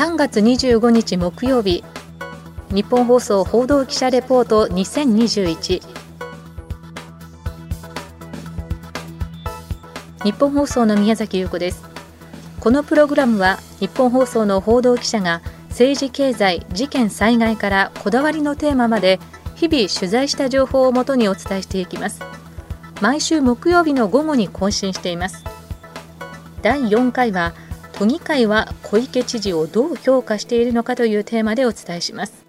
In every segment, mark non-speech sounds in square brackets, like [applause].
3月25日木曜日。日本放送報道記者レポート2021日本放送の宮崎優子です。このプログラムは日本放送の報道記者が政治経済事件災害からこだわりのテーマまで日々取材した情報をもとにお伝えしていきます。毎週木曜日の午後に更新しています。第4回は都議会は小池知事をどう評価しているのかというテーマでお伝えします。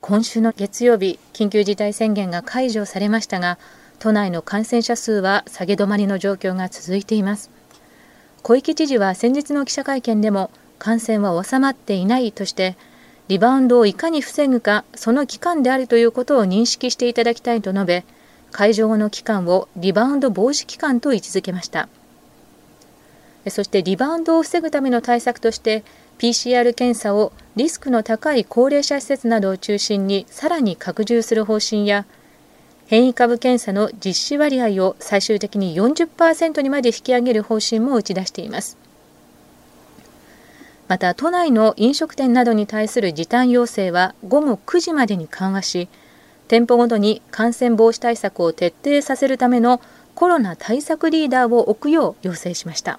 今週の月曜日緊急事態宣言が解除されましたが都内の感染者数は下げ止まりの状況が続いています。小池知事は先日の記者会見でも感染は収まっていないとしてリバウンドをいかに防ぐかその期間であるということを認識していただきたいと述べ会場後の期間をリバウンド防止期間と位置づけました。そしてリバウンドを防ぐための対策として PCR 検査をリスクの高い高齢者施設などを中心にさらに拡充する方針や変異株検査の実施割合を最終的に40%にまで引き上げる方針も打ち出しています。また都内の飲食店などに対する時短要請は午後9時までに緩和し店舗ごとに感染防止対策を徹底させるためのコロナ対策リーダーを置くよう要請しました。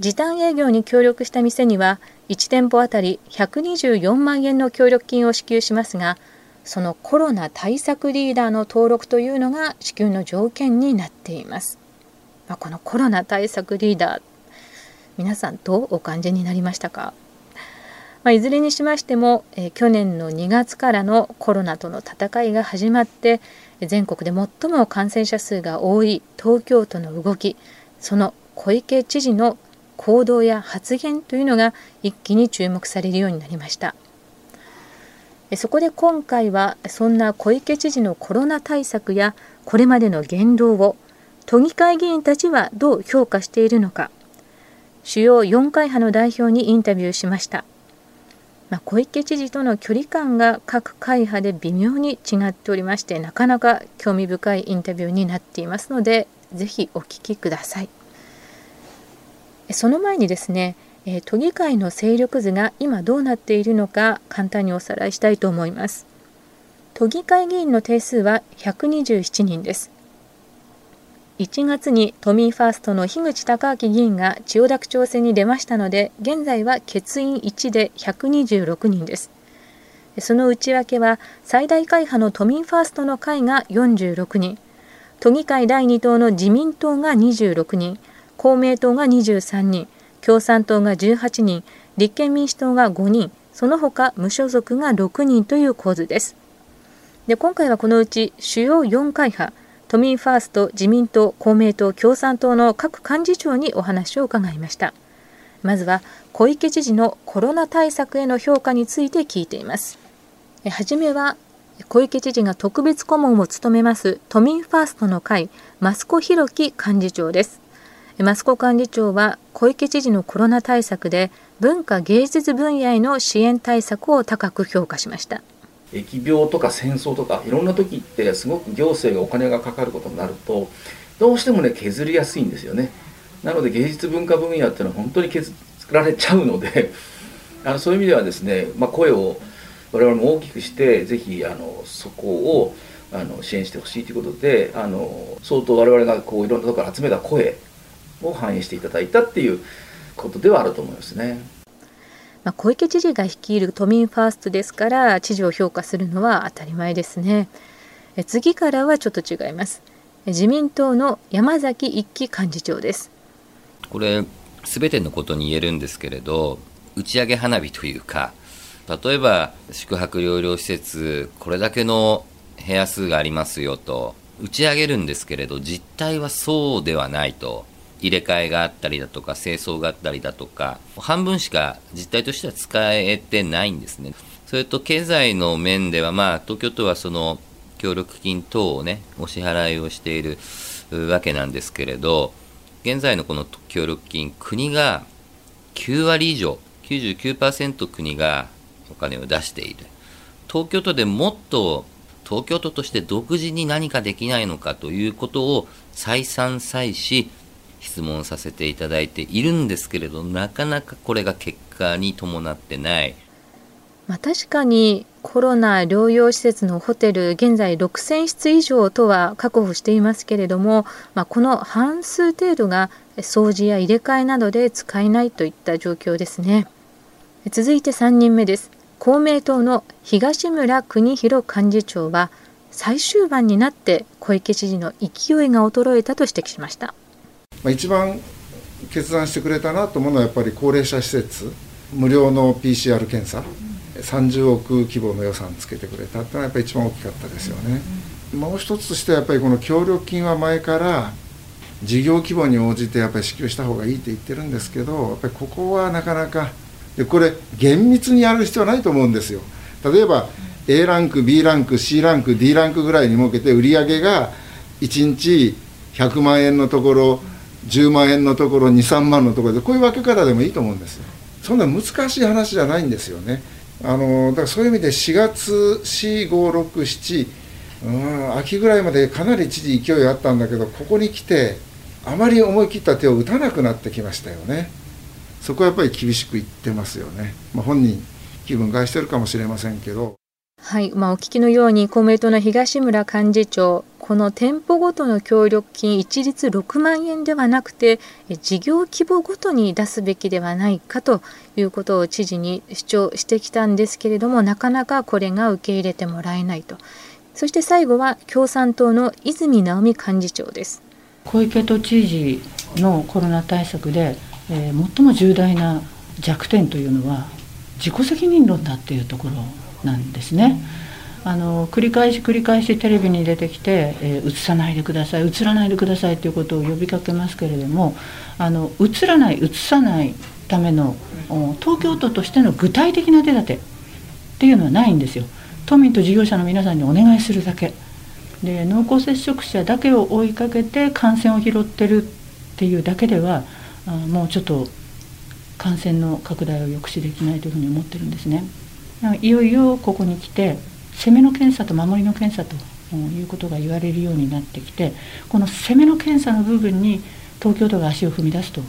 時短営業に協力した店には1店舗あたり124万円の協力金を支給しますがそのコロナ対策リーダーの登録というのが支給の条件になっています。まあ、このコロナ対策リーダー皆さんどうお感じになりましたか、まあ、いずれにしましても、えー、去年の2月からのコロナとの戦いが始まって全国で最も感染者数が多い東京都の動きその小池知事の行動や発言というのが一気に注目されるようになりました。そこで今回はそんな小池知事のコロナ対策やこれまでの言動を都議会議員たちはどう評価しているのか。主要4会派の代表にインタビューしました、まあ、小池知事との距離感が各会派で微妙に違っておりましてなかなか興味深いインタビューになっていますのでぜひお聞きください。その前にですねえー、都議会の勢力図が今どうなっているのか簡単におさらいしたいと思います。都議会議員の定数は127人です。1月に都民ファーストの樋口孝明議員が千代田区長選に出ましたので、現在は欠員1で126人です。その内訳は最大会派の都民ファーストの会が46人、都議会第2党の自民党が26人、公明党が23人、共産党が18人、立憲民主党が5人、その他無所属が6人という構図です。で今回はこのうち主要4会派、都民ファースト、自民党、公明党、共産党の各幹事長にお話を伺いました。まずは小池知事のコロナ対策への評価について聞いています。はじめは小池知事が特別顧問を務めます都民ファーストの会、益子弘樹幹事長です。益子幹事長は小池知事のコロナ対策で文化芸術分野への支援対策を高く評価しました。疫病とか戦争とかいろんな時ってすごく行政がお金がかかることになるとどうしてもね削りやすいんですよね。なので芸術文化分野っていうのは本当に削られちゃうので [laughs] あのそういう意味ではですね、まあ、声を我々も大きくしてぜひあのそこをあの支援してほしいということであの相当我々がこういろんなところから集めた声を反映していただいたっていうことではあると思いますね。まあ、小池知事が率いる都民ファーストですから知事を評価するのは当たり前ですね。え次からはちょっと違います。自民党の山崎一樹幹事長です。これ全てのことに言えるんですけれど打ち上げ花火というか例えば宿泊療養施設これだけの部屋数がありますよと打ち上げるんですけれど実態はそうではないと入れ替えがあったりだとか清掃があったりだとか半分しか実態としては使えてないんですね。それと経済の面ではまあ東京都はその協力金等をねお支払いをしているわけなんですけれど現在のこの協力金国が9割以上99%国がお金を出している。東京都でもっと東京都として独自に何かできないのかということを再三再し質問させていただいているんですけれどなかなかこれが結果に伴ってない。まあ、確かにコロナ療養施設のホテル現在6000室以上とは確保していますけれども、まあ、この半数程度が掃除や入れ替えなどで使えないといった状況ですね。続いて3人目です。公明党の東村邦弘幹事長は最終盤になって小池知事の勢いが衰えたと指摘しました。一番決断してくれたなと思うのはやっぱり高齢者施設無料の PCR 検査30億規模の予算つけてくれたっていうのはやっぱり一番大きかったですよね。もう一つとしてはやっぱりこの協力金は前から事業規模に応じてやっぱり支給した方がいいって言ってるんですけどやっぱりここはなかなかでこれ厳密にやる必要はないと思うんですよ。例えば A ランク B ランク C ランク D ランクぐらいに設けて売り上げが1日100万円のところ10万円のところ23万のところでこういう分け方でもいいと思うんですよ。そんな難しい話じゃないんですよね。あのだからそういう意味で4月4567うん秋ぐらいまでかなり一時勢いあったんだけどここに来てあまり思い切った手を打たなくなってきましたよねそこはやっぱり厳しく言ってますよね、まあ、本人気分害してるかもしれませんけどはい、まあ、お聞きのように公明党の東村幹事長この店舗ごとの協力金一律6万円ではなくて事業規模ごとに出すべきではないかということを知事に主張してきたんですけれどもなかなかこれが受け入れてもらえないとそして最後は共産党の泉直美幹事長です小池都知事のコロナ対策で、えー、最も重大な弱点というのは自己責任論だっていうところなんですね。あの繰り返し繰り返しテレビに出てきて、えー、映さないでください映らないでくださいということを呼びかけますけれどもあの映らない映さないための東京都としての具体的な手立てっていうのはないんですよ都民と事業者の皆さんにお願いするだけで濃厚接触者だけを追いかけて感染を拾ってるっていうだけではあもうちょっと感染の拡大を抑止できないというふうに思ってるんですね。いよいよここに来て攻めの検査と守りの検査ということが言われるようになってきてこの攻めの検査の部分に東京都が足を踏み出すと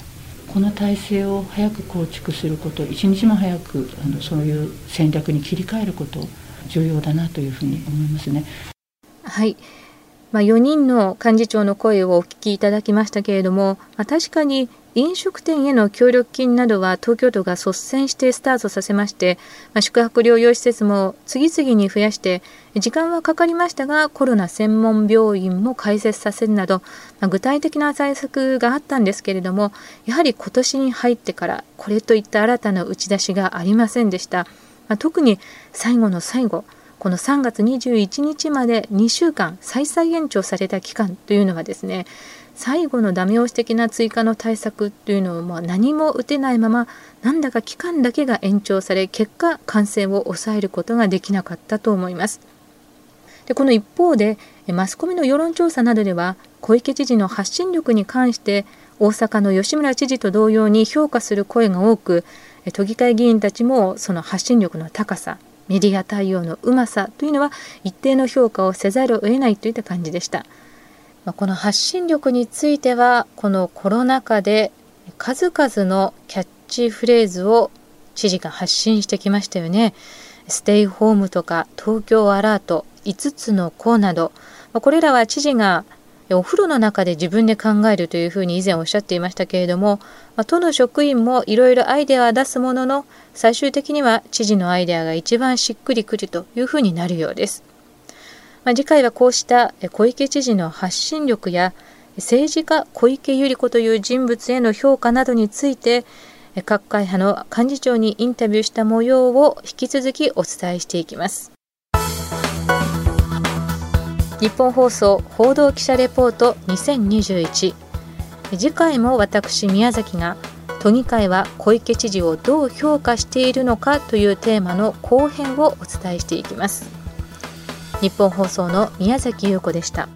この体制を早く構築すること一日も早くあのそういう戦略に切り替えること重要だなというふうに思いますね。はいまあ、4人の幹事長の声をお聞きいただきましたけれども、まあ、確かに飲食店への協力金などは東京都が率先してスタートさせまして、まあ、宿泊療養施設も次々に増やして時間はかかりましたがコロナ専門病院も開設させるなど、まあ、具体的な対策があったんですけれどもやはり今年に入ってからこれといった新たな打ち出しがありませんでした、まあ、特に最後の最後この3月21日まで2週間再々延長された期間というのはですね最後のダメ押し的な追加の対策というのをま何も打てないままなんだか期間だけが延長され結果感染を抑えることができなかったと思います。でこの一方でマスコミの世論調査などでは小池知事の発信力に関して大阪の吉村知事と同様に評価する声が多く都議会議員たちもその発信力の高さメディア対応のうまさというのは一定の評価をせざるを得ないといった感じでした。この発信力についてはこのコロナ禍で数々のキャッチフレーズを知事が発信してきましたよね。ステイホームとか東京アラート5つの項などこれらは知事がお風呂の中で自分で考えるというふうに以前おっしゃっていましたけれどもま都の職員もいろいろアイデアは出すものの最終的には知事のアイデアが一番しっくりくるというふうになるようです。まあ、次回はこうした小池知事の発信力や政治家小池百合子という人物への評価などについて各会派の幹事長にインタビューした模様を引き続きお伝えしていきます日本放送報道記者レポート2021次回も私宮崎が都議会は小池知事をどう評価しているのかというテーマの後編をお伝えしていきます日本放送の宮崎優子でした。